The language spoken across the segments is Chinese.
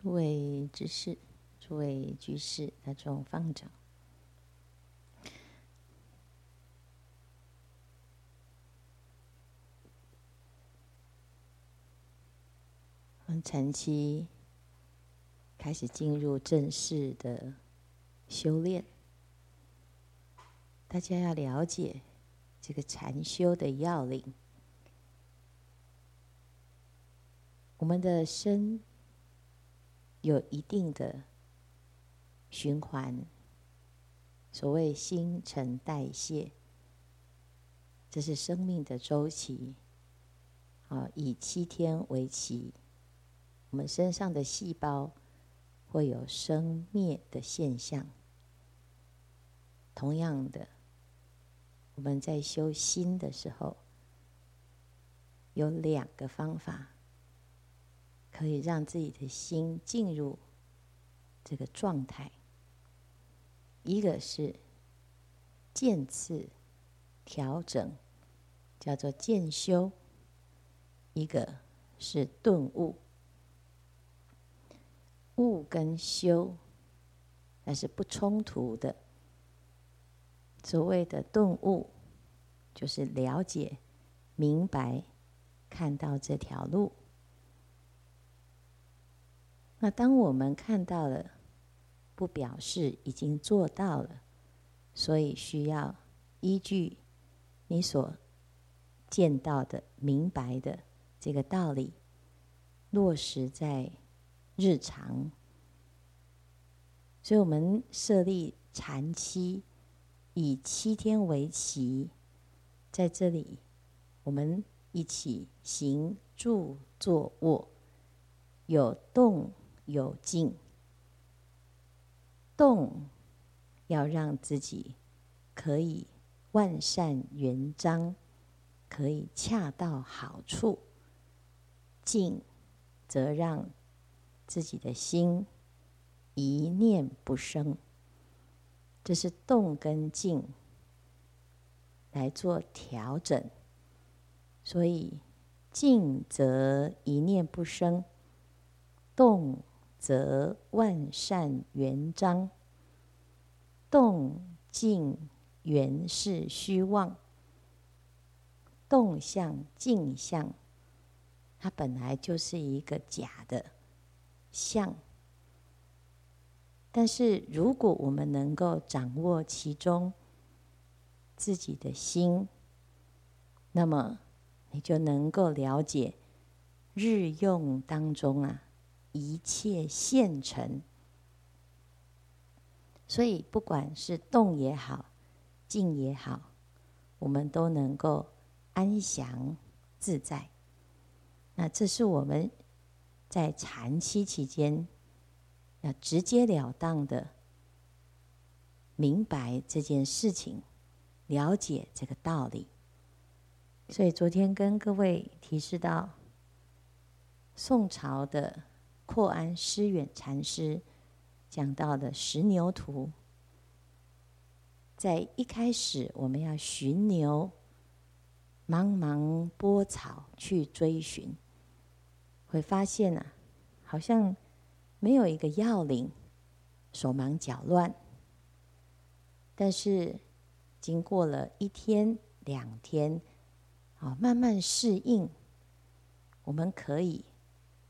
诸位居士，诸位居士，大众方丈，我们禅期开始进入正式的修炼，大家要了解这个禅修的要领。我们的身有一定的循环，所谓新陈代谢，这是生命的周期。啊，以七天为期，我们身上的细胞会有生灭的现象。同样的，我们在修心的时候，有两个方法。可以让自己的心进入这个状态。一个是渐次调整，叫做渐修；一个是顿悟。悟跟修那是不冲突的。所谓的顿悟，就是了解、明白、看到这条路。那当我们看到了，不表示已经做到了，所以需要依据你所见到的、明白的这个道理，落实在日常。所以我们设立禅期，以七天为期，在这里我们一起行住坐卧，有动。有静，动要让自己可以万善圆彰，可以恰到好处；静则让自己的心一念不生。这是动跟静来做调整，所以静则一念不生，动。则万善圆彰，动静原是虚妄，动相静相，它本来就是一个假的相。但是如果我们能够掌握其中自己的心，那么你就能够了解日用当中啊。一切现成，所以不管是动也好，静也好，我们都能够安详自在。那这是我们在禅期期间要直截了当的明白这件事情，了解这个道理。所以昨天跟各位提示到宋朝的。阔安师远禅师讲到的十牛图，在一开始我们要寻牛，茫茫波草去追寻，会发现啊，好像没有一个要领，手忙脚乱。但是经过了一天两天，啊，慢慢适应，我们可以。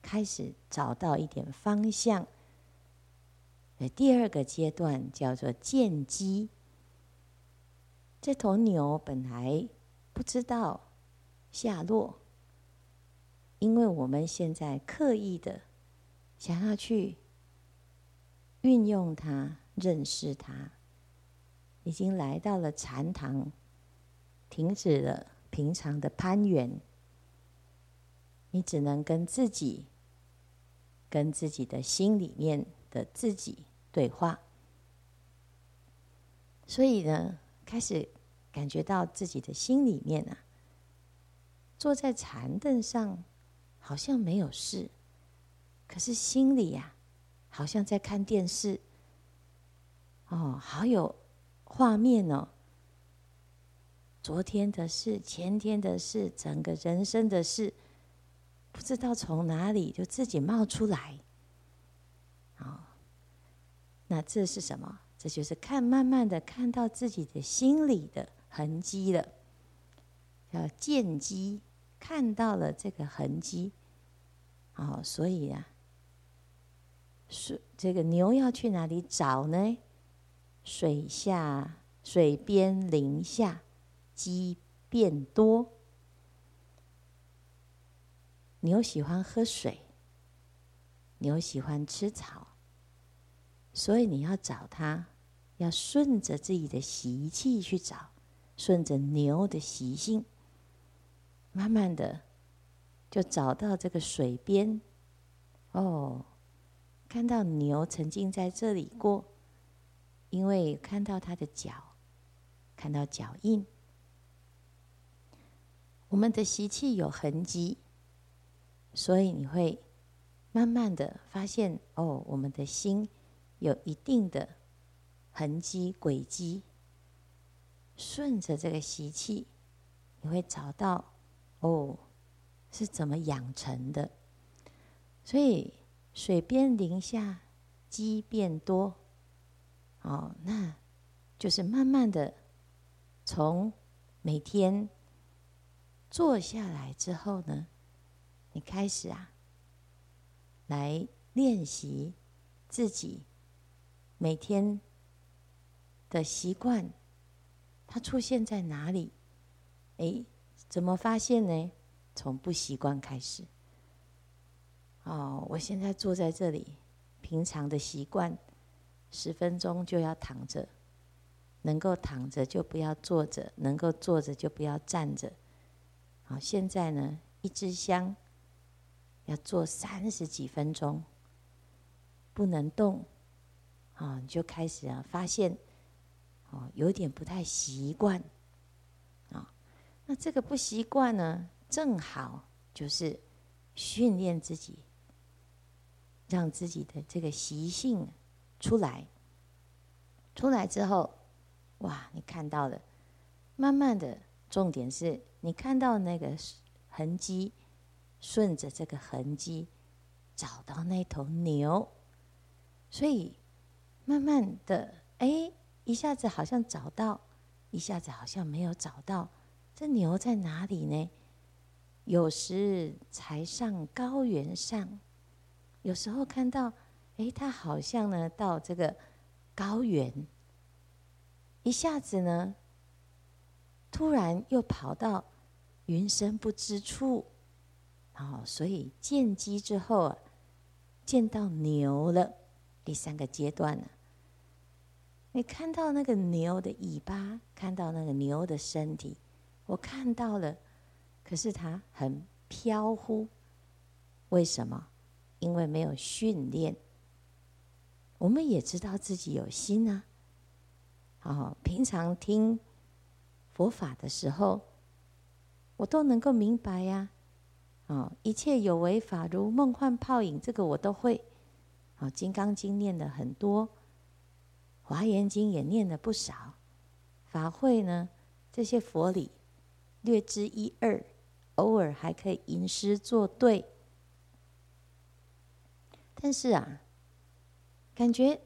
开始找到一点方向。第二个阶段叫做见机。这头牛本来不知道下落，因为我们现在刻意的想要去运用它、认识它，已经来到了禅堂，停止了平常的攀援，你只能跟自己。跟自己的心里面的自己对话，所以呢，开始感觉到自己的心里面啊，坐在禅凳上好像没有事，可是心里呀，好像在看电视。哦，好有画面哦！昨天的事，前天的事，整个人生的事。不知道从哪里就自己冒出来，那这是什么？这就是看，慢慢的看到自己的心里的痕迹了，叫见机，看到了这个痕迹。哦，所以啊，是这个牛要去哪里找呢？水下、水边林下，鸡变多。牛喜欢喝水，牛喜欢吃草，所以你要找它，要顺着自己的习气去找，顺着牛的习性，慢慢的就找到这个水边。哦，看到牛曾经在这里过。因为看到它的脚，看到脚印，我们的习气有痕迹，所以你会慢慢的发现，哦，我们的心有一定的痕迹轨迹，顺着这个习气，你会找到，哦，是怎么养成的。所以水边林下，迹变多。哦，那就是慢慢的从每天坐下来之后呢，你开始啊，来练习自己每天的习惯，它出现在哪里？哎，怎么发现呢？从不习惯开始。哦，我现在坐在这里，平常的习惯。十分钟就要躺着，能够躺着就不要坐着，能够坐着就不要站着。好，现在呢，一支香要做三十几分钟，不能动，啊，你就开始啊，发现哦，有点不太习惯，啊，那这个不习惯呢，正好就是训练自己，让自己的这个习性。出来，出来之后，哇！你看到了，慢慢的，重点是你看到那个痕迹，顺着这个痕迹找到那头牛，所以慢慢的，哎，一下子好像找到，一下子好像没有找到，这牛在哪里呢？有时才上高原上，有时候看到。哎，它好像呢，到这个高原，一下子呢，突然又跑到云深不知处，哦，所以见迹之后啊，见到牛了。第三个阶段呢，你看到那个牛的尾巴，看到那个牛的身体，我看到了，可是它很飘忽，为什么？因为没有训练。我们也知道自己有心啊，哦，平常听佛法的时候，我都能够明白呀，哦，一切有为法如梦幻泡影，这个我都会，啊，《金刚经》念的很多，《华严经》也念了不少，法会呢，这些佛理略知一二，偶尔还可以吟诗作对，但是啊。感觉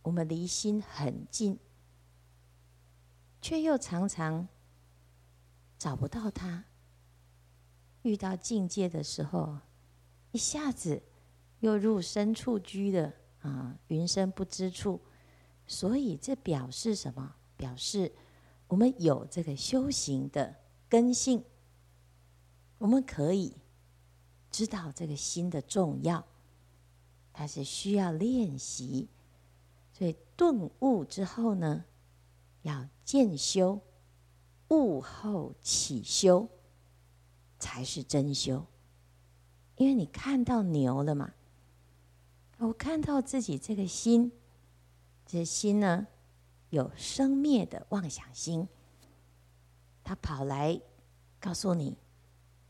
我们离心很近，却又常常找不到它。遇到境界的时候，一下子又入深处居的啊，云深不知处。所以这表示什么？表示我们有这个修行的根性，我们可以知道这个心的重要。它是需要练习，所以顿悟之后呢，要渐修，悟后起修，才是真修。因为你看到牛了嘛，我看到自己这个心，这心呢，有生灭的妄想心，他跑来告诉你，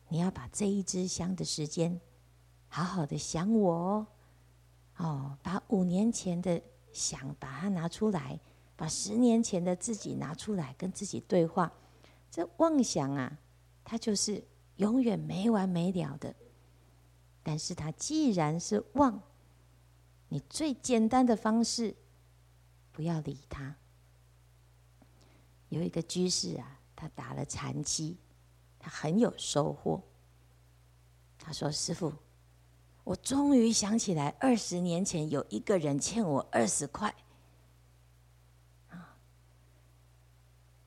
你要把这一支香的时间，好好的想我哦。哦，把五年前的想把它拿出来，把十年前的自己拿出来跟自己对话。这妄想啊，它就是永远没完没了的。但是它既然是妄，你最简单的方式不要理他。有一个居士啊，他打了禅七，他很有收获。他说：“师傅，我终于想起来，二十年前有一个人欠我二十块。啊，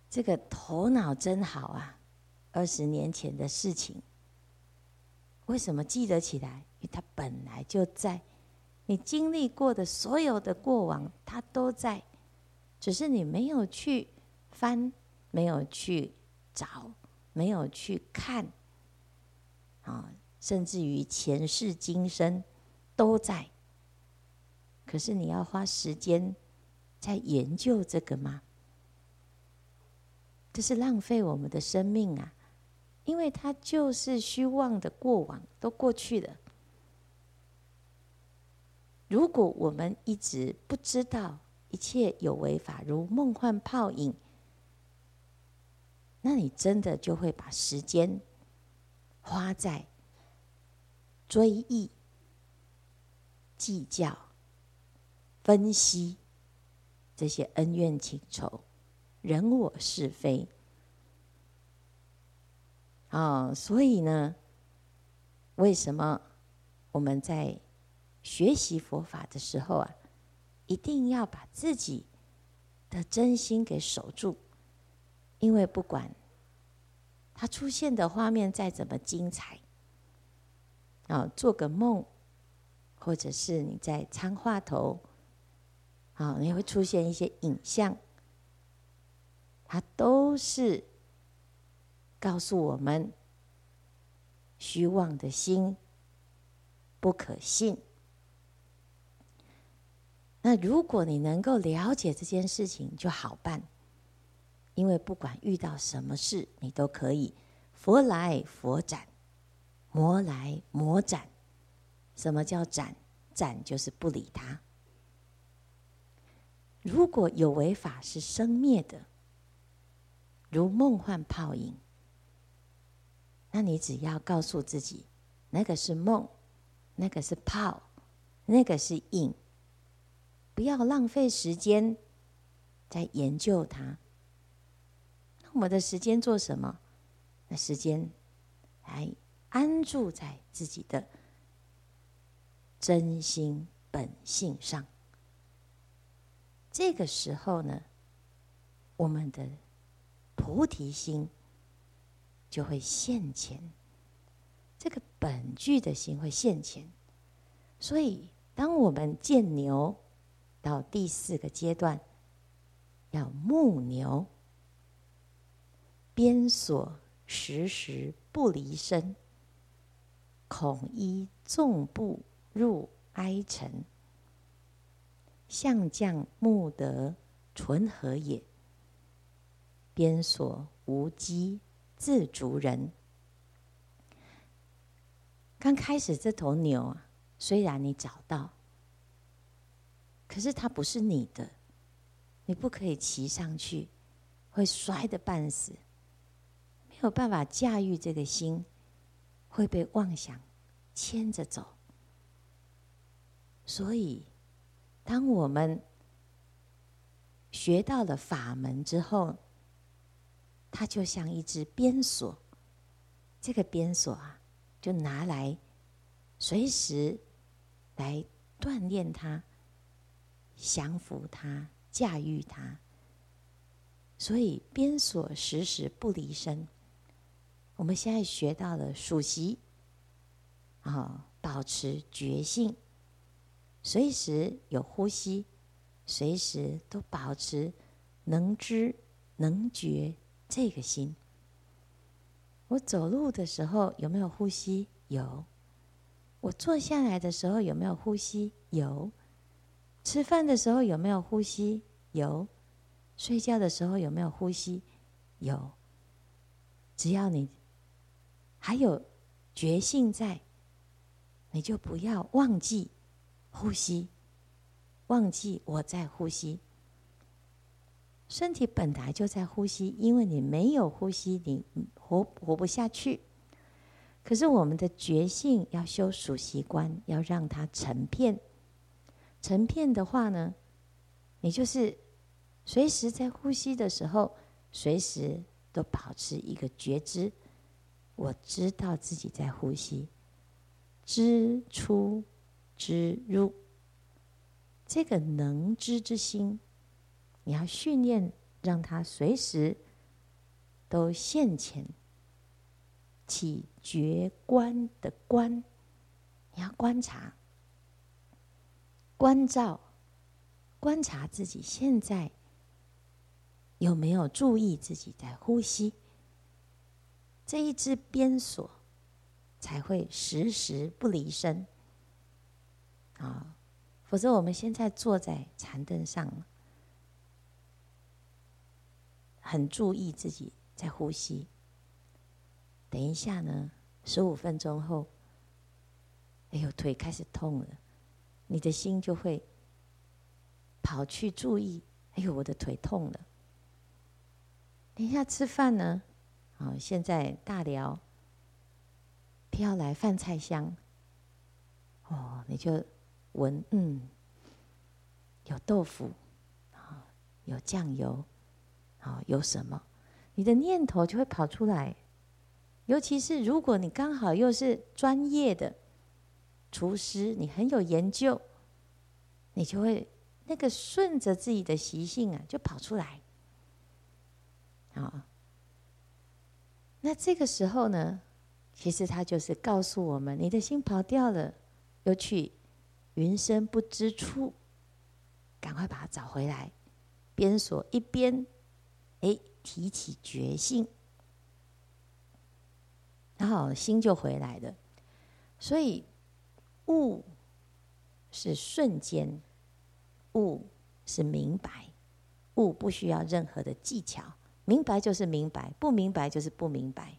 这个头脑真好啊！二十年前的事情，为什么记得起来？因为他本来就在，你经历过的所有的过往，他都在，只是你没有去。”翻没有去找，没有去看，啊，甚至于前世今生都在。可是你要花时间在研究这个吗？这是浪费我们的生命啊！因为它就是虚妄的过往，都过去了。如果我们一直不知道一切有为法如梦幻泡影。那你真的就会把时间花在追忆、计较、分析这些恩怨情仇、人我是非啊、所以呢，为什么我们在学习佛法的时候啊，一定要把自己的真心给守住？因为不管他出现的画面再怎么精彩，啊，做个梦，或者是你在参话头，啊，你会出现一些影像，它都是告诉我们虚妄的心不可信。那如果你能够了解这件事情，就好办。因为不管遇到什么事，你都可以佛来佛斩，魔来魔斩。什么叫斩？斩就是不理他。如果有为法是生灭的，如梦幻泡影，那你只要告诉自己，那个是梦，那个是泡，那个是影，不要浪费时间在研究它。那我们的时间做什么？那时间来安住在自己的真心本性上。这个时候呢，我们的菩提心就会现前，这个本具的心会现前。所以，当我们见牛到第四个阶段，要牧牛。鞭锁时时不离身，恐依纵步入哀尘。象将牧得纯和也，鞭锁无机自足人。刚开始这头牛啊，虽然你找到，可是它不是你的，你不可以骑上去，会摔得半死。没有办法驾驭这个心，会被妄想牵着走。所以，当我们学到了法门之后，它就像一只鞭锁。这个鞭锁啊，就拿来随时来锻炼它、降服它、驾驭它。所以，鞭锁时时不离身。我们现在学到了数息，啊，保持觉性，随时有呼吸，随时都保持能知能觉这个心。我走路的时候有没有呼吸？有。我坐下来的时候有没有呼吸？有。吃饭的时候有没有呼吸？有。睡觉的时候有没有呼吸？有。只要你。还有觉性在，你就不要忘记呼吸，忘记我在呼吸。身体本来就在呼吸，因为你没有呼吸，你活活不下去。可是我们的觉性要修数息观，要让它成片。成片的话呢，你就是随时在呼吸的时候，随时都保持一个觉知。我知道自己在呼吸，知出知入，这个能知之心，你要训练，让他随时都现前，起觉观的观，你要观察、观照、观察自己现在有没有注意自己在呼吸。这一支鞭锁才会时时不离身啊！否则我们现在坐在禅凳上了，很注意自己在呼吸。等一下呢，十五分钟后，哎呦，腿开始痛了，你的心就会跑去注意，哎呦，我的腿痛了。等一下吃饭呢？哦，现在大聊飘来饭菜香，哦，你就闻，嗯，有豆腐，啊，有酱油，啊，有什么？你的念头就会跑出来。尤其是如果你刚好又是专业的厨师，你很有研究，你就会那个顺着自己的习性啊，就跑出来，啊。那这个时候呢，其实他就是告诉我们：你的心跑掉了，又去云深不知处，赶快把它找回来。边锁一边，哎，提起觉性，然后心就回来了。所以悟是瞬间，悟是明白，悟不需要任何的技巧。明白就是明白，不明白就是不明白。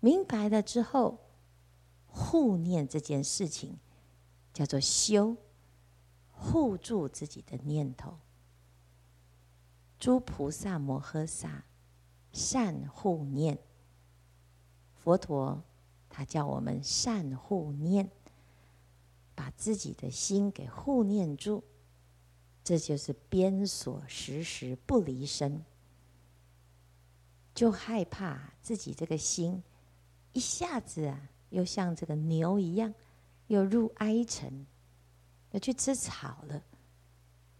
明白了之后，护念这件事情叫做修，护住自己的念头。诸菩萨摩诃萨善护念，佛陀他叫我们善护念，把自己的心给护念住。这就是边所，时时不离身，就害怕自己这个心一下子啊，又像这个牛一样，又入哀尘，又去吃草了，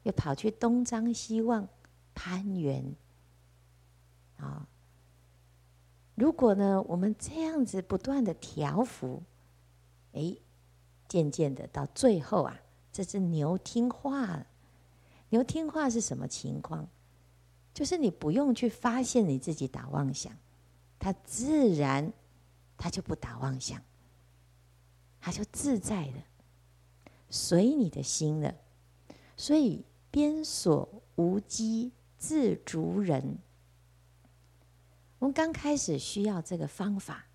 又跑去东张西望攀援啊！如果呢，我们这样子不断的调伏，哎，渐渐的到最后啊，这只牛听话了。牛听话是什么情况？就是你不用去发现你自己打妄想，它自然它就不打妄想，它就自在的随你的心了。所以边所无机自足人。我们刚开始需要这个方法，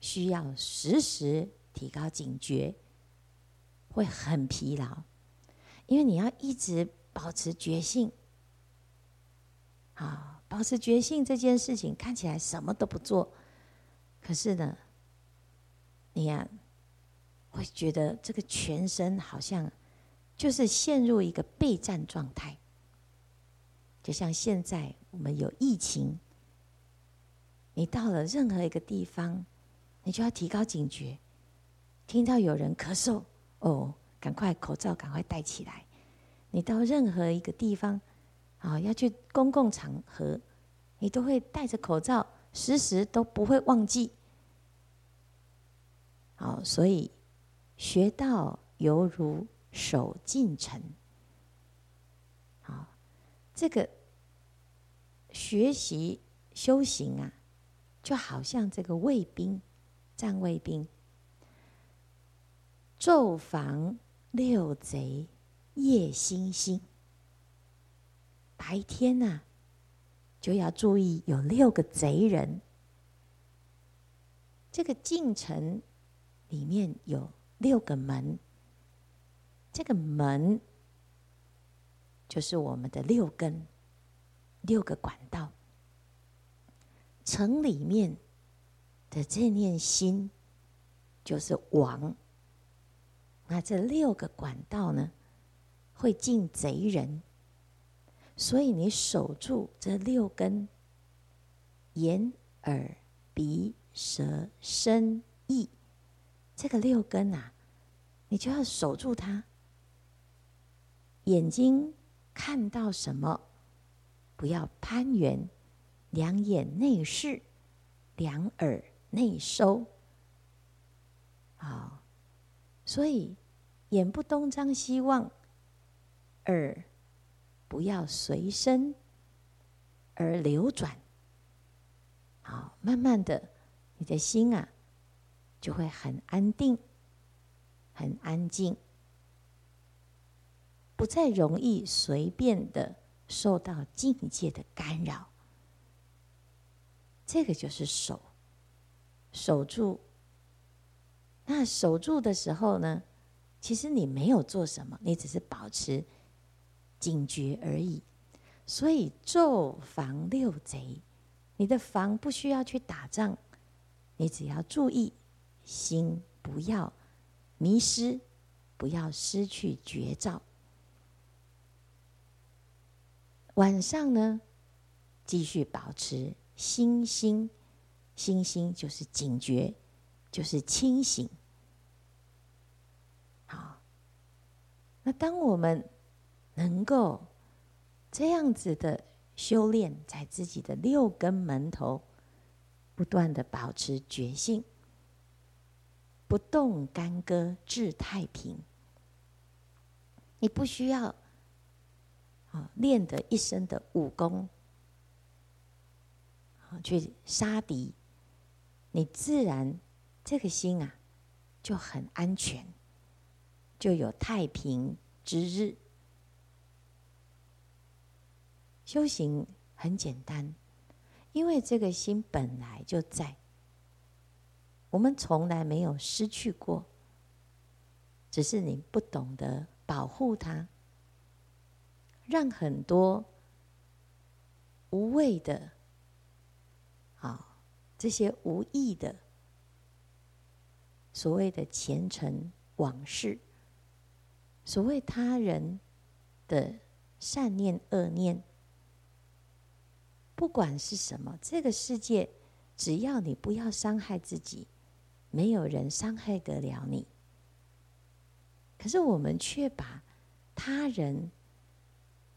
需要时时提高警觉，会很疲劳。因为你要一直保持觉性，啊，保持觉性这件事情看起来什么都不做，可是呢，你呀会觉得这个全身好像就是陷入一个备战状态，就像现在我们有疫情，你到了任何一个地方，你就要提高警觉，听到有人咳嗽，哦。赶快口罩赶快戴起来！你到任何一个地方，啊，要去公共场合，你都会戴着口罩，时时都不会忘记。好，所以学道犹如守进城。这个学习修行啊，就好像这个卫兵、站卫兵，昼防。六贼夜星星，白天呢、啊，就要注意有六个贼人。这个进城里面有六个门，这个门就是我们的六根，六个管道。城里面的这念心就是王。那这六个管道呢，会进贼人。所以你守住这六根：眼、耳、鼻、舌、身、意。这个六根啊，你就要守住它。眼睛看到什么，不要攀缘；两眼内视，两耳内收。好，所以眼不东张西望，耳不要随身而流转。好，慢慢的，你的心啊，就会很安定，很安静。不再容易随便的受到境界的干扰，这个就是守，守住。那守住的时候呢，其实你没有做什么，你只是保持警觉而已。所以昼防六贼，你的防不需要去打仗，你只要注意心不要迷失，不要失去觉照。晚上呢，继续保持心心，心心就是警觉，就是清醒。好，那当我们能够这样子的修炼，在自己的六根门头，不断的保持觉性，不动干戈致太平。你不需要。啊，练得一身的武功，啊，去杀敌，你自然这个心啊就很安全，就有太平之日。修行很简单，因为这个心本来就在，我们从来没有失去过，只是你不懂得保护它。让很多无谓的、啊这些无意的所谓的前尘往事，所谓他人的善念恶念，不管是什么，这个世界只要你不要伤害自己，没有人伤害得了你。可是我们却把他人。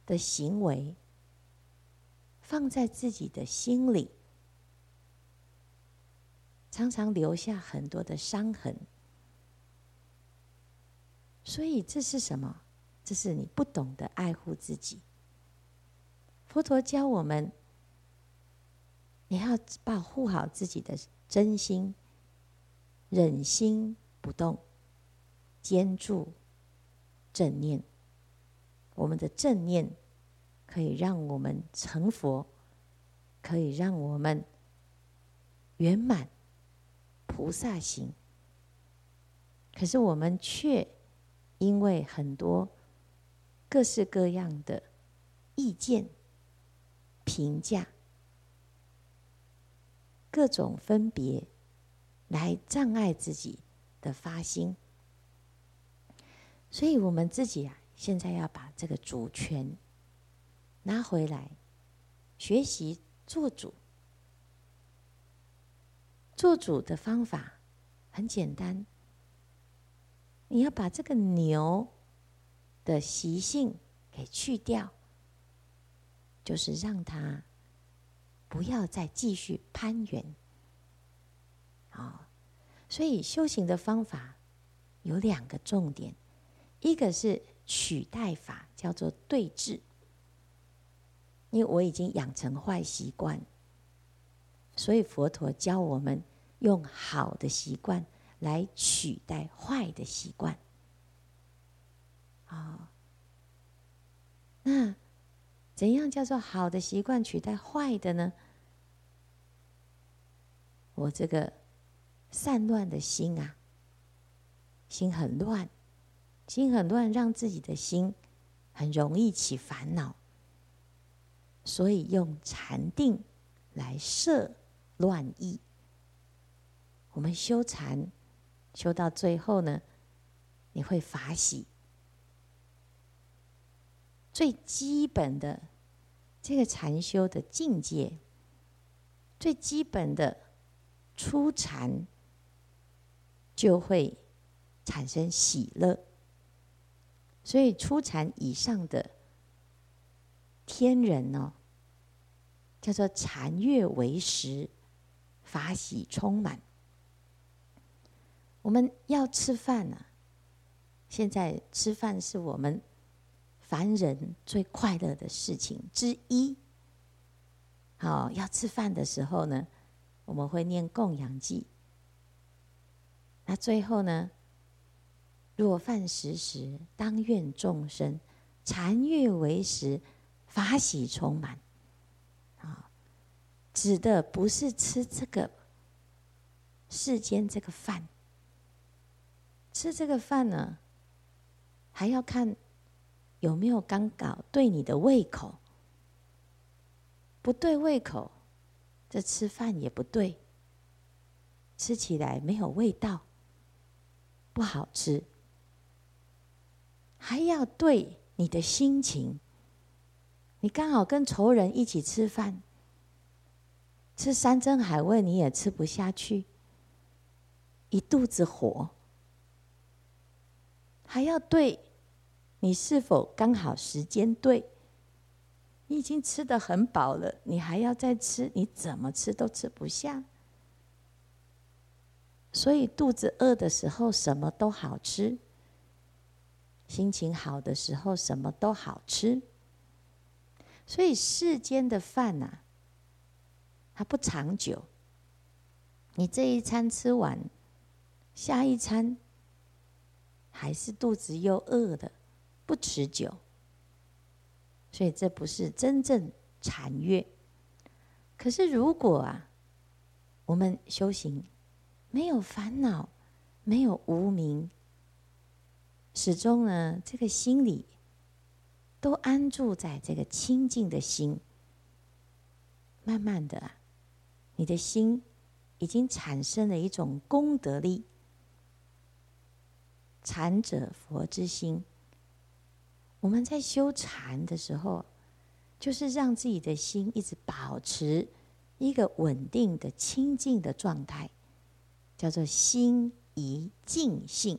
的行为放在自己的心里，常常留下很多的伤痕。所以这是什么？这是你不懂得爱护自己。佛陀教我们，你要保护好自己的真心，忍心不动，坚住正念。我们的正念可以让我们成佛，可以让我们圆满菩萨行。可是我们却因为很多各式各样的意见、评价、各种分别，来障碍自己的发心。所以我们自己啊。现在要把这个主权拿回来，学习做主。做主的方法很简单，你要把这个牛的习性给去掉，就是让它不要再继续攀援。啊，所以修行的方法有两个重点，一个是。取代法叫做对治，因为我已经养成坏习惯，所以佛陀教我们用好的习惯来取代坏的习惯。啊，那怎样叫做好的习惯取代坏的呢？我这个散乱的心啊，心很乱。心很乱，让自己的心很容易起烦恼，所以用禅定来摄乱意。我们修禅，修到最后呢，你会法喜，最基本的这个禅修的境界，最基本的初禅，就会产生喜乐。所以初禅以上的天人呢、哦，叫做禅悦为食，法喜充满。我们要吃饭呢、现在吃饭是我们凡人最快乐的事情之一。好，要吃饭的时候呢，我们会念供养偈。那最后呢，若饭食时，当愿众生禅悦为食，法喜充满。啊，指的不是吃这个世间这个饭。吃这个饭呢，还要看有没有刚搞对你的胃口。不对胃口，这吃饭也不对，吃起来没有味道，不好吃。还要对你的心情，你刚好跟仇人一起吃饭，吃山珍海味你也吃不下去，一肚子火。还要对，你是否刚好时间对？你已经吃得很饱了，你还要再吃，你怎么吃都吃不下。所以肚子饿的时候什么都好吃，心情好的时候什么都好吃。所以世间的饭呐，它不长久。你这一餐吃完，下一餐。还是肚子又饿的，不持久，所以这不是真正禅悦。可是如果啊，我们修行没有烦恼，没有无明，始终呢，这个心里都安住在这个清净的心，慢慢的啊，你的心已经产生了一种功德力。禅者佛之心，我们在修禅的时候，就是让自己的心一直保持一个稳定的清净的状态，叫做心一静性，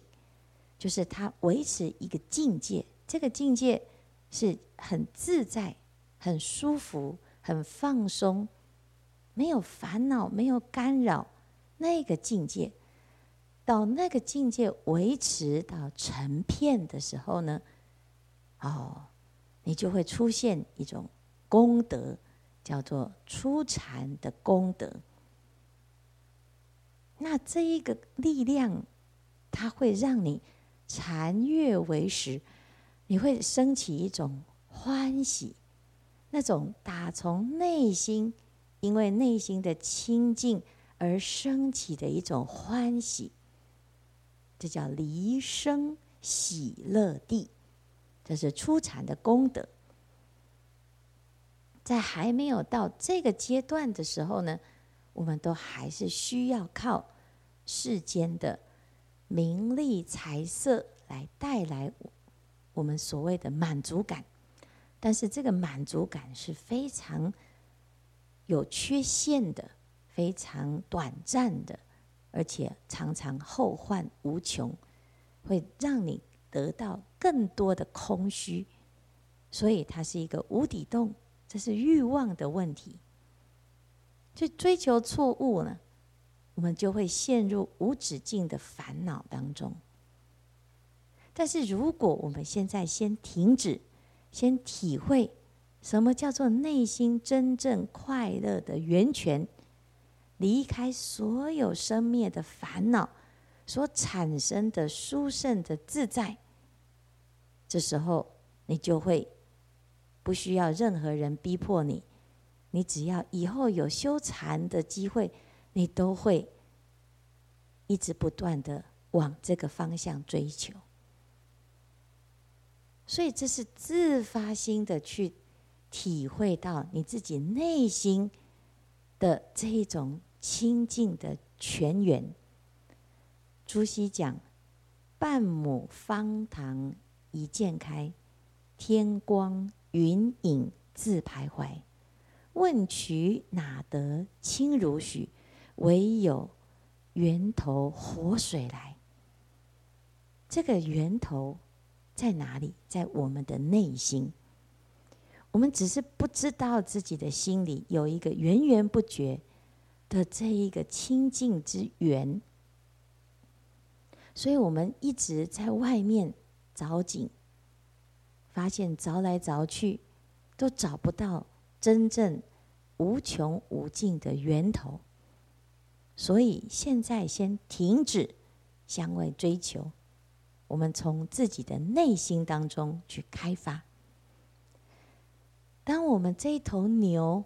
就是它维持一个境界，这个境界是很自在、很舒服、很放松，没有烦恼、没有干扰，那个境界。到那个境界维持到成片的时候呢，哦，你就会出现一种功德，叫做初禅的功德。那这一个力量，它会让你禅悦为食，你会升起一种欢喜，那种打从内心，因为内心的清净而升起的一种欢喜。这叫离生喜乐地，这是初禅的功德。在还没有到这个阶段的时候呢，我们都还是需要靠世间的名利财色来带来我们所谓的满足感。但是这个满足感是非常有缺陷的，非常短暂的。而且常常后患无穷，会让你得到更多的空虚，所以它是一个无底洞，这是欲望的问题。去追求错误呢，我们就会陷入无止境的烦恼当中。但是如果我们现在先停止，先体会什么叫做内心真正快乐的源泉。离开所有生灭的烦恼所产生的殊胜的自在，这时候你就会不需要任何人逼迫你，你只要以后有修禅的机会，你都会一直不断的往这个方向追求。所以这是自发心的去体会到你自己内心的这一种。清净的泉源，朱熹讲：半亩方塘一鉴开，天光云影自徘徊。问渠哪得清如许？唯有源头活水来。这个源头在哪里？在我们的内心。我们只是不知道自己的心里有一个源源不绝的这一个清净之源，所以我们一直在外面找井，发现找来找去都找不到真正无穷无尽的源头，所以现在先停止向外追求，我们从自己的内心当中去开发。当我们这一头牛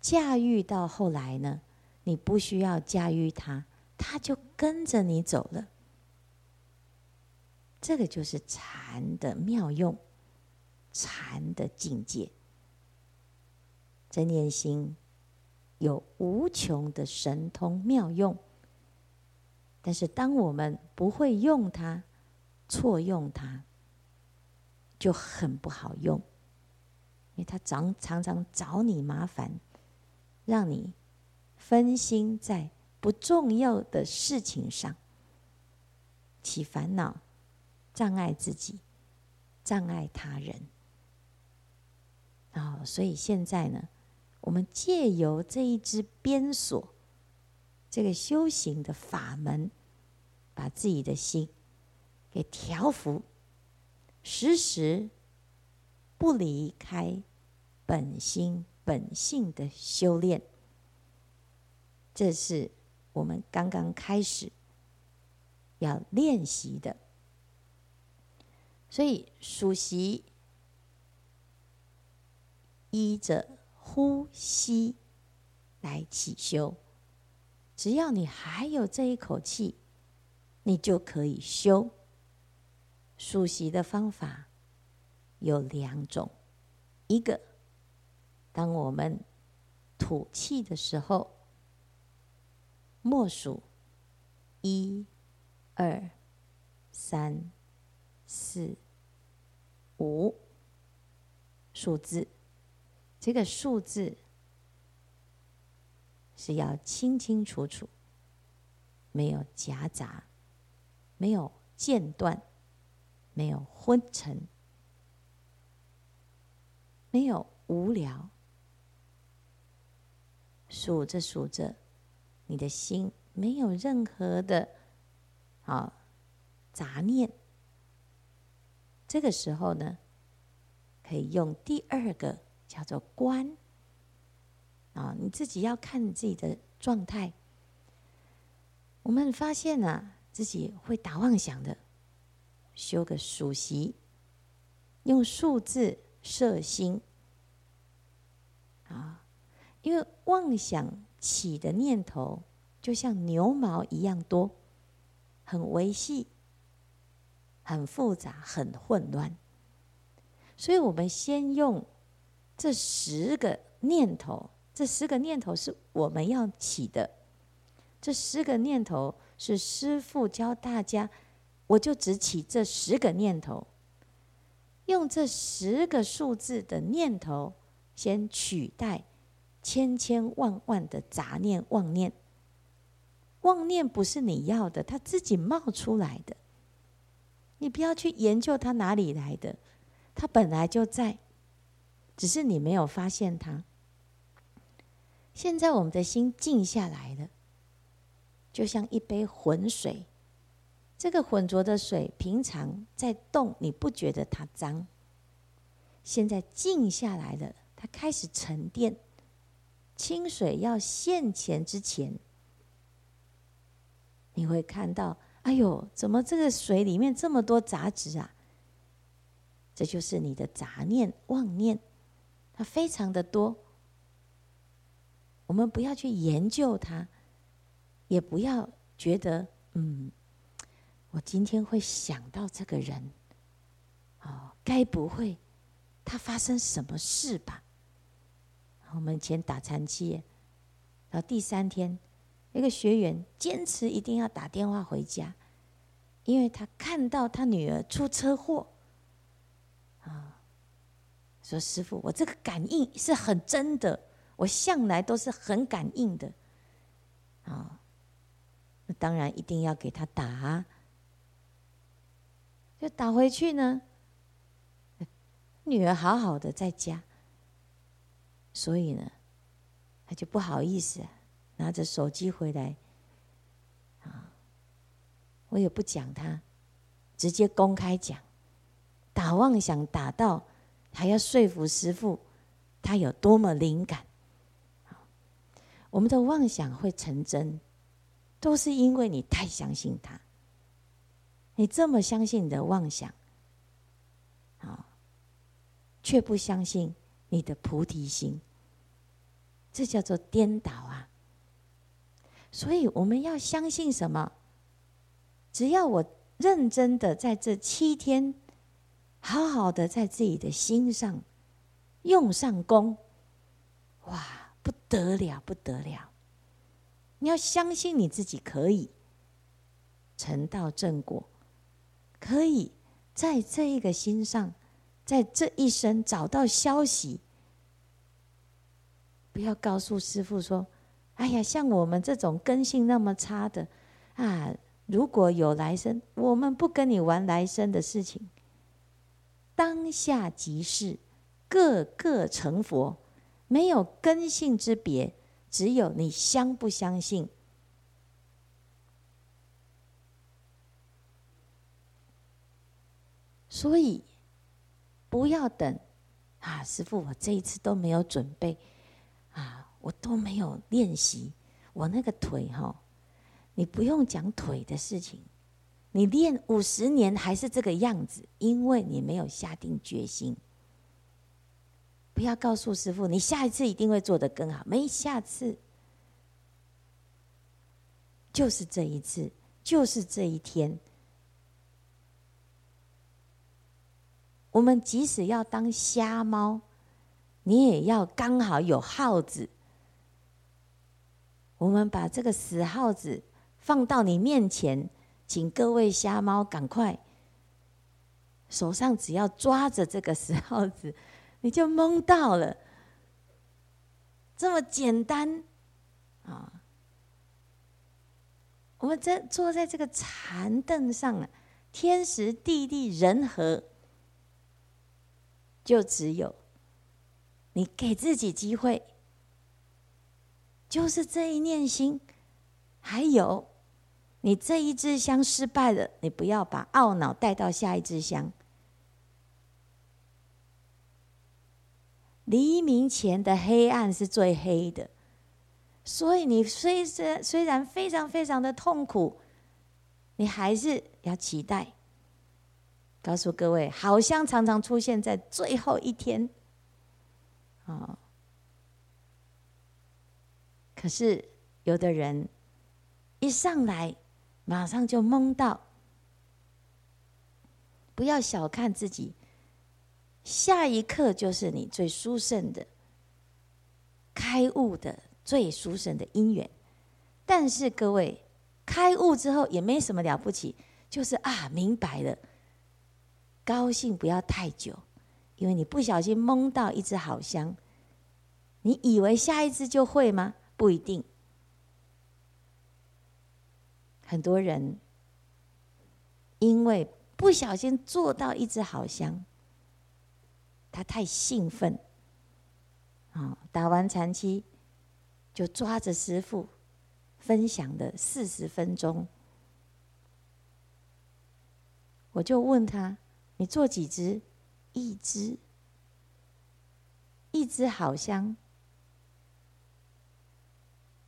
驾驭到后来呢，你不需要驾驭它，它就跟着你走了。这个就是禅的妙用，禅的境界。真念心有无穷的神通妙用，但是当我们不会用它，错用它，就很不好用，因为它常常常找你麻烦，让你。分心在不重要的事情上，起烦恼，障碍自己，障碍他人。哦，所以现在呢，我们借由这一支鞭锁，这个修行的法门，把自己的心给调伏，时时不离开本心本性的修炼。这是我们刚刚开始要练习的，所以熟悉依着呼吸来起修。只要你还有这一口气，你就可以修。数息的方法有两种，一个当我们吐气的时候。默数一、二、三、四、五数字，这个数字是要清清楚楚，没有夹杂，没有间断，没有昏沉，没有无聊，数着数着。你的心没有任何的啊杂念，这个时候呢，可以用第二个叫做观啊，你自己要看自己的状态。我们发现啊，自己会打妄想的，修个数习，用数字摄心啊，因为妄想。起的念头就像牛毛一样多，很微细，很复杂，很混乱。所以我们先用这十个念头，这十个念头是我们要起的。这十个念头是师父教大家，我就只起这十个念头，用这十个数字的念头先取代。千千万万的杂念妄念，妄念不是你要的，它自己冒出来的。你不要去研究它哪里来的，它本来就在，只是你没有发现它。现在我们的心静下来了，就像一杯浑水，这个浑浊的水平常在动，你不觉得它脏。现在静下来了，它开始沉淀。清水要现前之前，你会看到，哎呦，怎么这个水里面这么多杂质啊？这就是你的杂念、妄念，它非常的多。我们不要去研究它，也不要觉得，嗯，我今天会想到这个人，哦，该不会他发生什么事吧？我们以前打禅七，然后第三天，一个学员坚持一定要打电话回家，因为他看到他女儿出车祸，啊，说：“师傅，我这个感应是很真的，我向来都是很感应的。”啊，那当然一定要给他打，就打回去呢。女儿好好的在家，所以呢，他就不好意思拿着手机回来。啊，我也不讲他，直接公开讲，打妄想打到还要说服师父，他有多么灵感。我们的妄想会成真，都是因为你太相信他。你这么相信你的妄想，啊，却不相信你的菩提心，这叫做颠倒啊！所以我们要相信什么？只要我认真的在这七天，好好的在自己的心上用上功，哇！不得了，不得了！你要相信你自己可以成道正果，可以在这一个心上，在这一生找到消息。不要告诉师傅说：“哎呀，像我们这种根性那么差的啊，如果有来生，我们不跟你玩来生的事情。当下即是，个个成佛。”没有根性之别，只有你相不相信。所以不要等啊，师傅，我这一次都没有准备啊，我都没有练习，我那个腿哈，你不用讲腿的事情，你练五十年还是这个样子，因为你没有下定决心。不要告诉师傅，你下一次一定会做得更好。没下次，就是这一次，就是这一天。我们即使要当瞎猫，你也要刚好有耗子。我们把这个死耗子放到你面前，请各位瞎猫赶快，手上只要抓着这个死耗子。你就蒙到了，这么简单啊！我们在坐在这个禅凳上啊，天时地利人和，就只有你给自己机会，就是这一念心，还有你这一支香失败了，你不要把懊恼带到下一支香。黎明前的黑暗是最黑的，所以你虽然虽然非常非常的痛苦，你还是要期待。告诉各位，好香常常出现在最后一天，啊，可是有的人一上来马上就懵到，不要小看自己。下一刻就是你最殊胜的开悟的最殊胜的因缘，但是各位开悟之后也没什么了不起，就是啊明白了，高兴不要太久，因为你不小心蒙到一只好香，你以为下一只就会吗？不一定，很多人因为不小心做到一支好香。他太兴奋，啊！打完禅七，就抓着师傅分享的四十分钟，我就问他：“你做几支？一支，一支好香，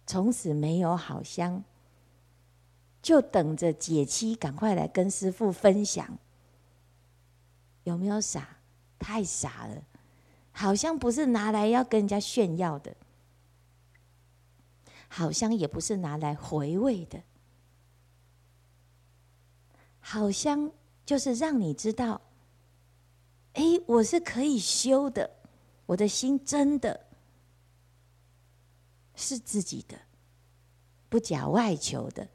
从此没有好香，就等着解期，赶快来跟师父分享，有没有傻？”太傻了，好像不是拿来要跟人家炫耀的，好像也不是拿来回味的，好像就是让你知道，哎，我是可以修的，我的心真的是自己的，不假外求的，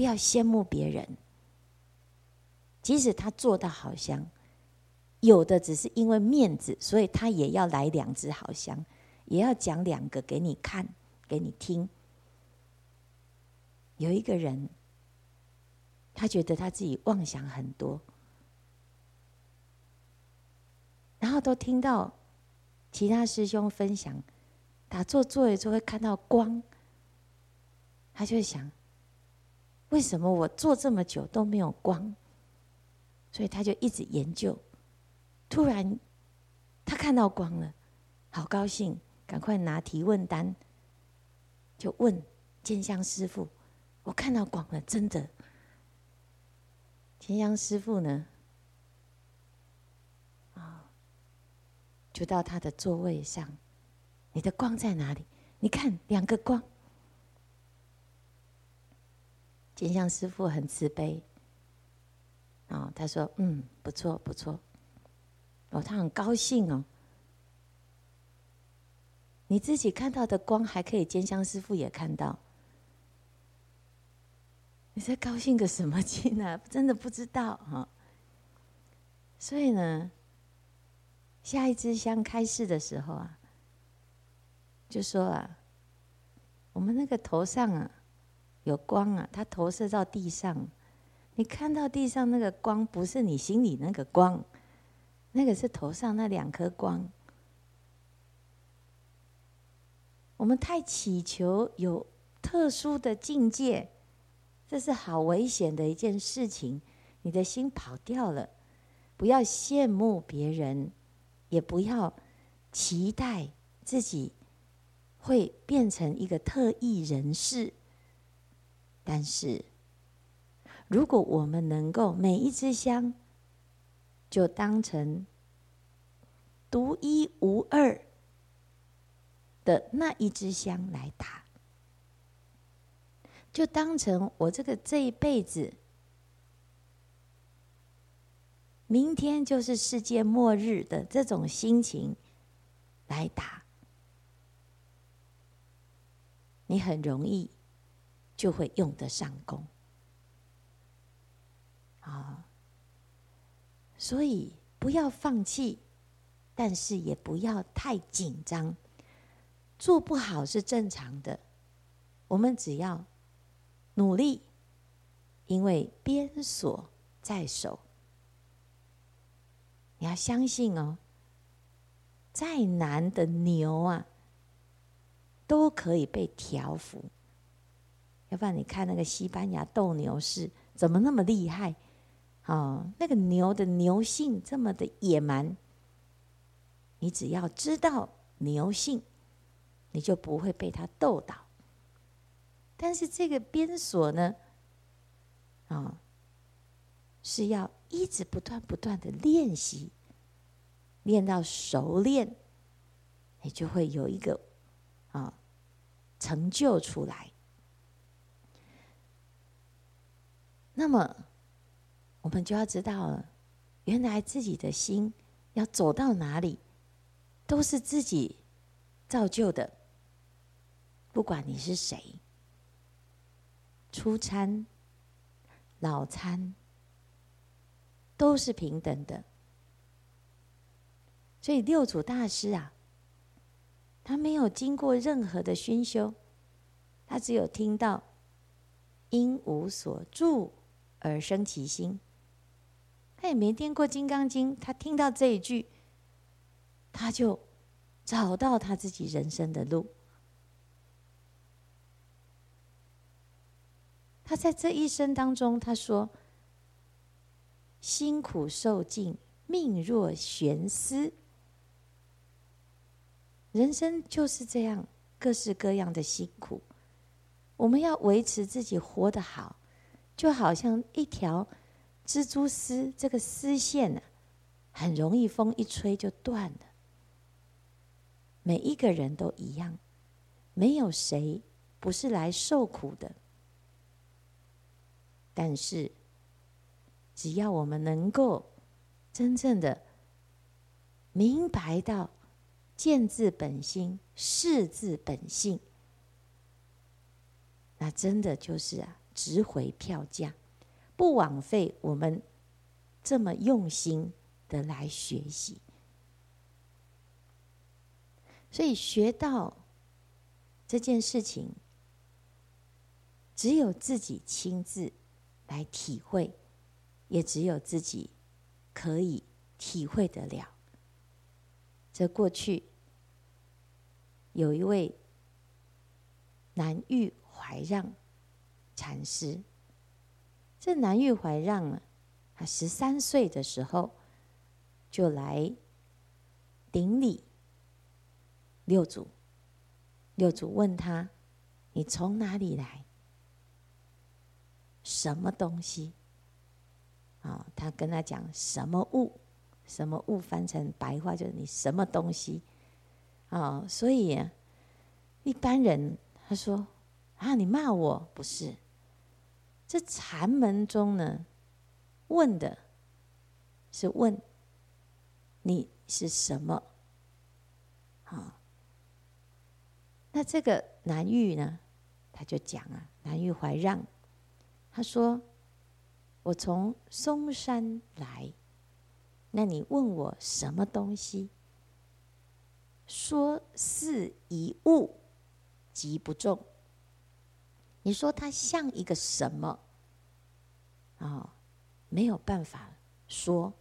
不要羡慕别人。即使他做到好香，有的只是因为面子，所以他也要来两支好香，也要讲两个给你看，给你听。有一个人，他觉得他自己妄想很多，然后都听到其他师兄分享打坐坐一坐会看到光，他就会想：为什么我坐这么久都没有光？所以他就一直研究。突然，他看到光了，好高兴，赶快拿提问单，就问见香师傅：“我看到光了，真的？”见香师傅呢，啊，就到他的座位上，你的光在哪里？你看两个光。见香师傅很慈悲，啊，他说：“嗯，不错，不错。”哦，他很高兴哦。你自己看到的光，还可以见香师傅也看到。你在高兴个什么劲呢？真的不知道哈。所以呢，下一支香开示的时候啊，就说啊，我们那个头上啊有光啊，它投射到地上，你看到地上那个光，不是你心里那个光。那个是头上那两颗光，我们太祈求有特殊的境界，这是好危险的一件事情。你的心跑掉了，不要羡慕别人，也不要期待自己会变成一个特异人士。但是，如果我们能够每一支香，就当成独一无二的那一支香来打，就当成我这个这一辈子，明天就是世界末日的这种心情来打，你很容易就会用得上功啊。所以不要放弃，但是也不要太紧张。做不好是正常的，我们只要努力，因为鞭锁在手。你要相信哦，再难的牛啊，都可以被调服。要不然你看那个西班牙斗牛士怎么那么厉害？哦，那个牛的牛性这么的野蛮，你只要知道牛性，你就不会被它斗倒。但是这个鞭锁呢，啊、是要一直不断不断的练习，练到熟练，你就会有一个啊、成就出来。那么。我们就要知道了，原来自己的心要走到哪里，都是自己造就的。不管你是谁，初餐、老餐，都是平等的。所以六祖大师啊，他没有经过任何的熏修，他只有听到“应无所住而生其心”。他也没念过《金刚经》，他听到这一句，他就找到他自己人生的路。他在这一生当中，他说：“辛苦受尽，命若悬丝。”人生就是这样，各式各样的辛苦。我们要维持自己活得好，就好像一条。蜘蛛丝这个丝线呢，很容易风一吹就断了。每一个人都一样，没有谁不是来受苦的。但是，只要我们能够真正的明白到见字本心，识自本性，那真的就是啊，值回票价。不枉费我们这么用心的来学习。所以学到这件事情，只有自己亲自来体会，也只有自己可以体会得了。这过去有一位南岳怀让禅师，这南岳怀让啊，他十三岁的时候就来顶礼。六祖，六祖问他：“你从哪里来？什么东西？”啊，他跟他讲：“什么物？什么物？翻成白话就是你什么东西？”啊，所以一般人他说：“啊，你骂我不是？这禅门中呢，问的是问你是什么？”啊。那这个南玉呢，他就讲啊，南玉怀让，他说：“我从嵩山来，那你问我什么东西？说是一物，即不中。你说它像一个什么？啊、没有办法说，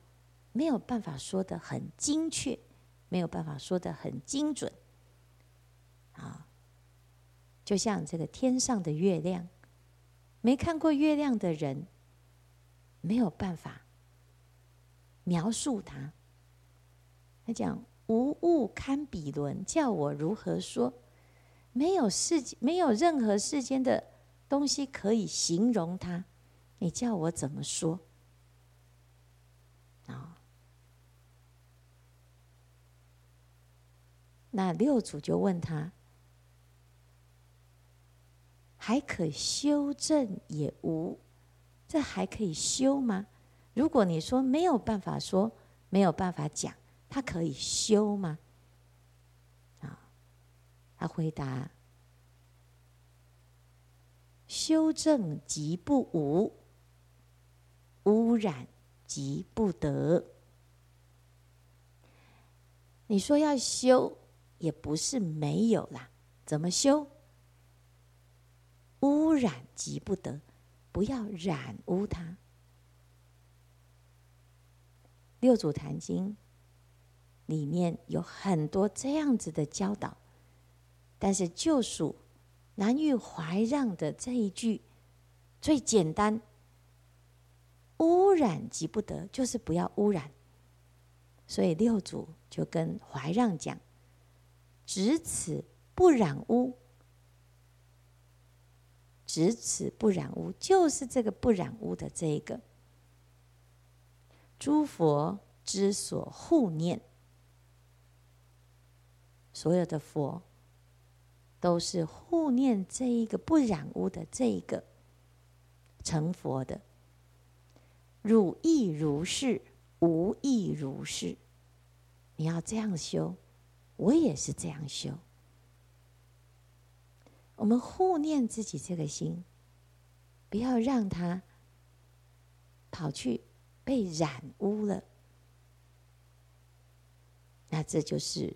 没有办法说的很精确，没有办法说的很精准。”啊，就像这个天上的月亮，没看过月亮的人，没有办法描述它。他讲无物堪比伦，叫我如何说？没有世，没有任何世间的东西可以形容它。你叫我怎么说？啊，那六祖就问他。还可修正也无，这还可以修吗？如果你说没有办法说，没有办法讲，他可以修吗？他回答：修正即不无，污染即不得。你说要修，也不是没有啦，怎么修？污染即不得，不要染污它。六祖坛经里面有很多这样子的教导，但是就属南岳怀让的这一句最简单：污染即不得，就是不要污染。所以六祖就跟怀让讲：只此不染污。只此不染污，就是这个不染污的这一个。诸佛之所护念，所有的佛都是护念这一个不染污的这一个成佛的。汝亦如是，吾亦如是。你要这样修，我也是这样修。我们护念自己这个心，不要让它跑去被染污了。那这就是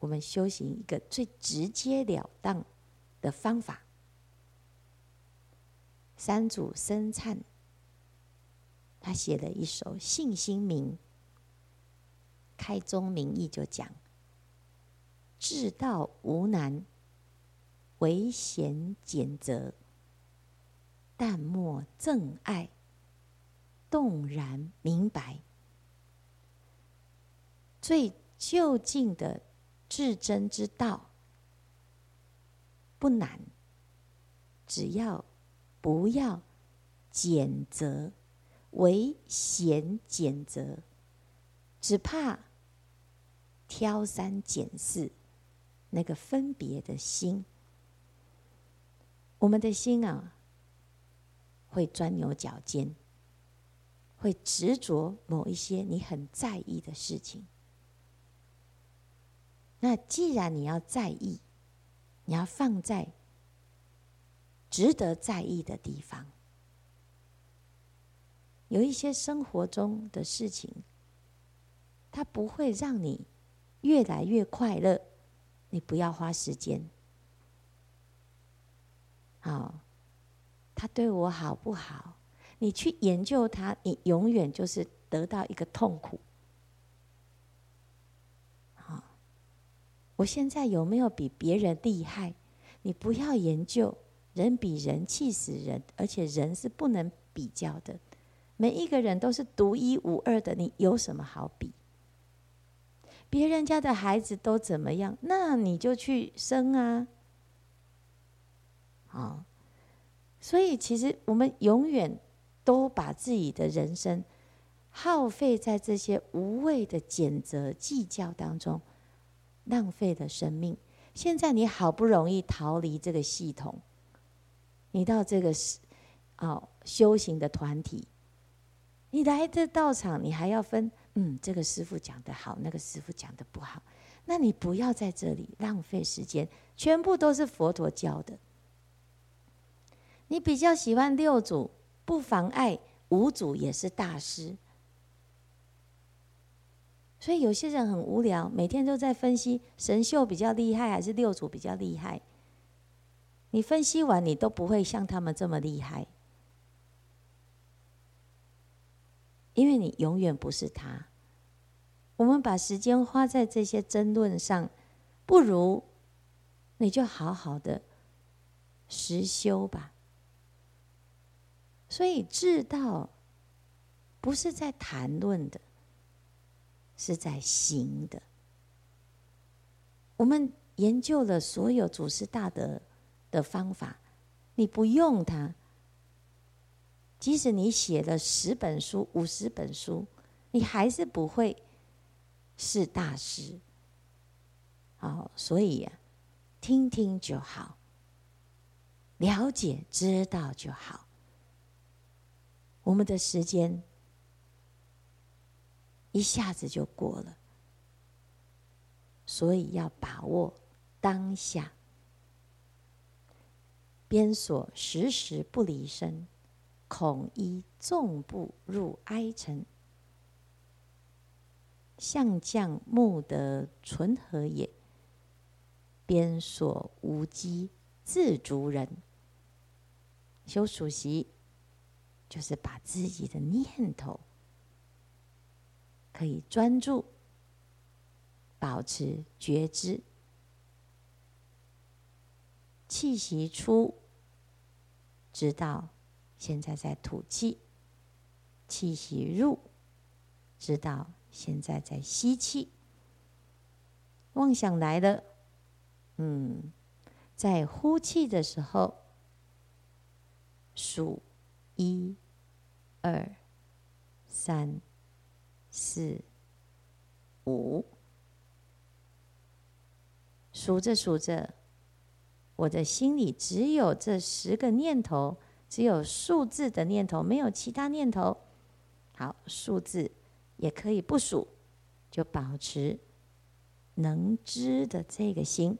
我们修行一个最直截了当的方法。三祖僧忏，他写了一首《信心铭》，开宗明义就讲：至道无难。唯贤俭择，淡莫憎爱，动然明白。最究竟的至真之道不难，只要不要俭择，唯贤俭择，只怕挑三拣四，那个分别的心。我们的心啊，会钻牛角尖，会执着某一些你很在意的事情。那既然你要在意，你要放在值得在意的地方。有一些生活中的事情，它不会让你越来越快乐。你不要花时间。好，他对我好不好？你去研究他，你永远就是得到一个痛苦。我现在有没有比别人厉害？你不要研究，人比人气死人，而且人是不能比较的。每一个人都是独一无二的，你有什么好比？别人家的孩子都怎么样，那你就去生啊！好，所以其实我们永远都把自己的人生耗费在这些无谓的谴责计较当中，浪费了生命。现在你好不容易逃离这个系统，你到这个是哦修行的团体。你来这道场，你还要分，嗯，这个师傅讲的好，那个师傅讲的不好，那你不要在这里浪费时间，全部都是佛陀教的。你比较喜欢六祖，不妨碍五祖也是大师。所以有些人很无聊，每天都在分析神秀比较厉害还是六祖比较厉害。你分析完，你都不会像他们这么厉害。因为你永远不是他，我们把时间花在这些争论上，不如你就好好的实修吧。所以知道不是在谈论的，是在行的。我们研究了所有祖师大德的方法，你不用它。即使你写了十本书、五十本书，你还是不会是大师。好，所以呀，听听就好，了解知道就好。我们的时间一下子就过了，所以要把握当下，鞭锁时时不离身。恐依纵步入哀尘，象将木得纯和也。鞭锁无机自足人。修数息，就是把自己的念头可以专注，保持觉知，气息出，知道。现在在吐气，气息入，知道现在在吸气。妄想来了，嗯，在呼气的时候数一、二、三、四、五，数着数着，我的心里只有这十个念头。只有数字的念头，没有其他念头。好，数字也可以不数，就保持能知的这个心，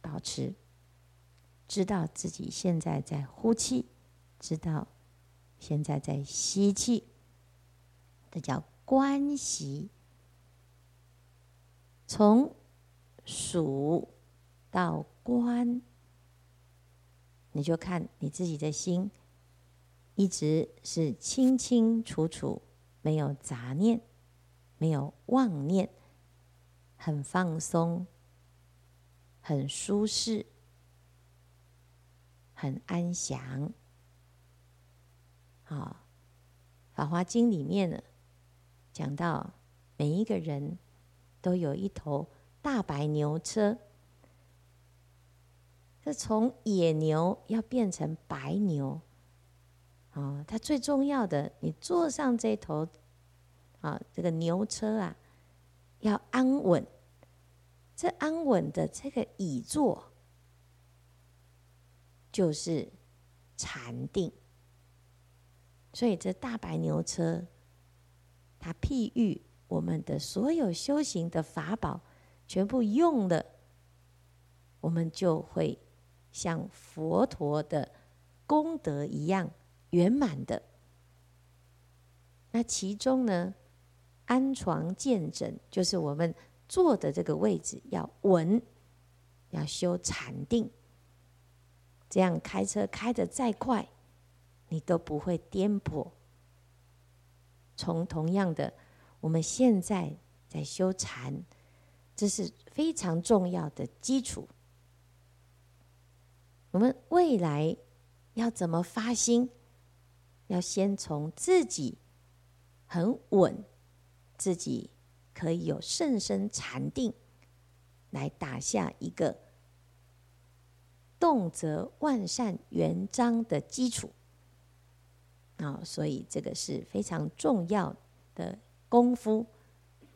保持知道自己现在在呼气，知道现在在吸气，这叫观息。从数到观。你就看你自己的心，一直是清清楚楚，没有杂念，没有妄念，很放松，很舒适，很安详。好，《法华经》里面呢，讲到每一个人都有一头大白牛车。这从野牛要变成白牛，啊，它最重要的，你坐上这头，啊，这个牛车啊，要安稳。这安稳的这个椅座，就是禅定。所以这大白牛车，它譬喻我们的所有修行的法宝，全部用了，我们就会。像佛陀的功德一样圆满的，那其中呢，安床见枕，就是我们坐的这个位置要稳，要修禅定。这样开车开得再快，你都不会颠簸。从同样的，我们现在在修禅，这是非常重要的基础。我们未来要怎么发心？要先从自己很稳，自己可以有甚深禅定，来打下一个动则万善圆彰的基础。啊，所以这个是非常重要的功夫，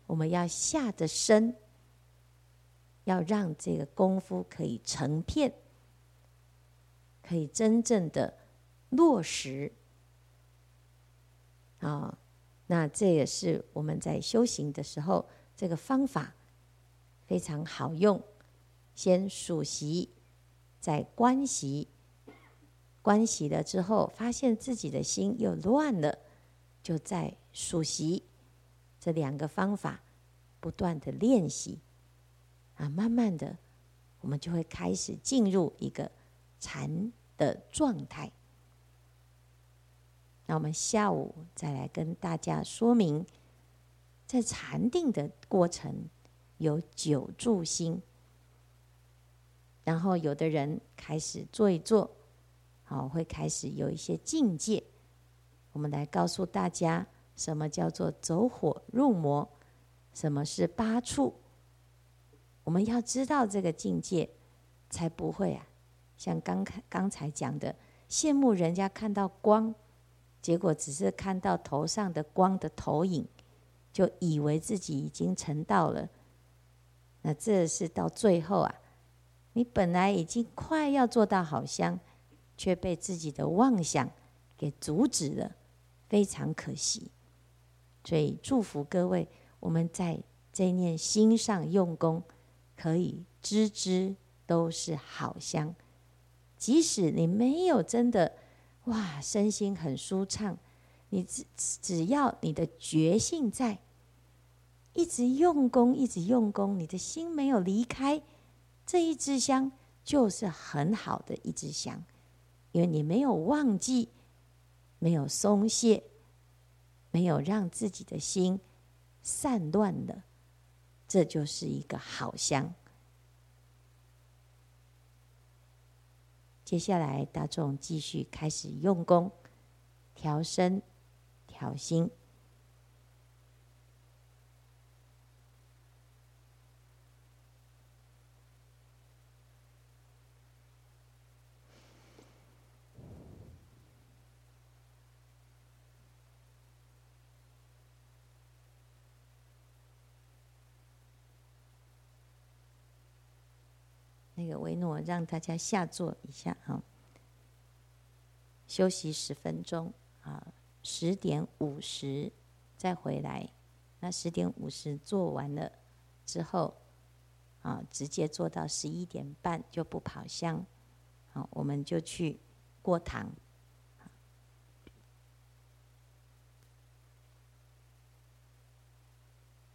我们要下得深，要让这个功夫可以成片，可以真正的落实。啊，那这也是我们在修行的时候，这个方法非常好用。先数息，再观息，观息了之后，发现自己的心又乱了，就再数息。这两个方法不断的练习，啊，慢慢的，我们就会开始进入一个禅的状态。那我们下午再来跟大家说明，在禅定的过程有九住心，然后有的人开始坐一坐，好，会开始有一些境界。我们来告诉大家，什么叫做走火入魔，什么是八处。我们要知道这个境界，才不会啊，像刚才刚才讲的，羡慕人家看到光。结果只是看到头上的光的投影，就以为自己已经成道了。那这是到最后啊，你本来已经快要做到好香，却被自己的妄想给阻止了，非常可惜。所以祝福各位，我们在这念心上用功，可以支支都是好香。即使你没有真的。哇，身心很舒畅。你只只要你的觉性在，一直用功，一直用功，你的心没有离开这一支香，就是很好的一支香，因为你没有忘记，没有松懈，没有让自己的心散乱的，这就是一个好香。接下来，大众继续开始用功，调身、调心。个维诺让大家下坐一下啊，休息十分钟啊，十点五十再回来。那十点五十做完了之后啊，直接做到十一点半就不跑香，好，我们就去过堂。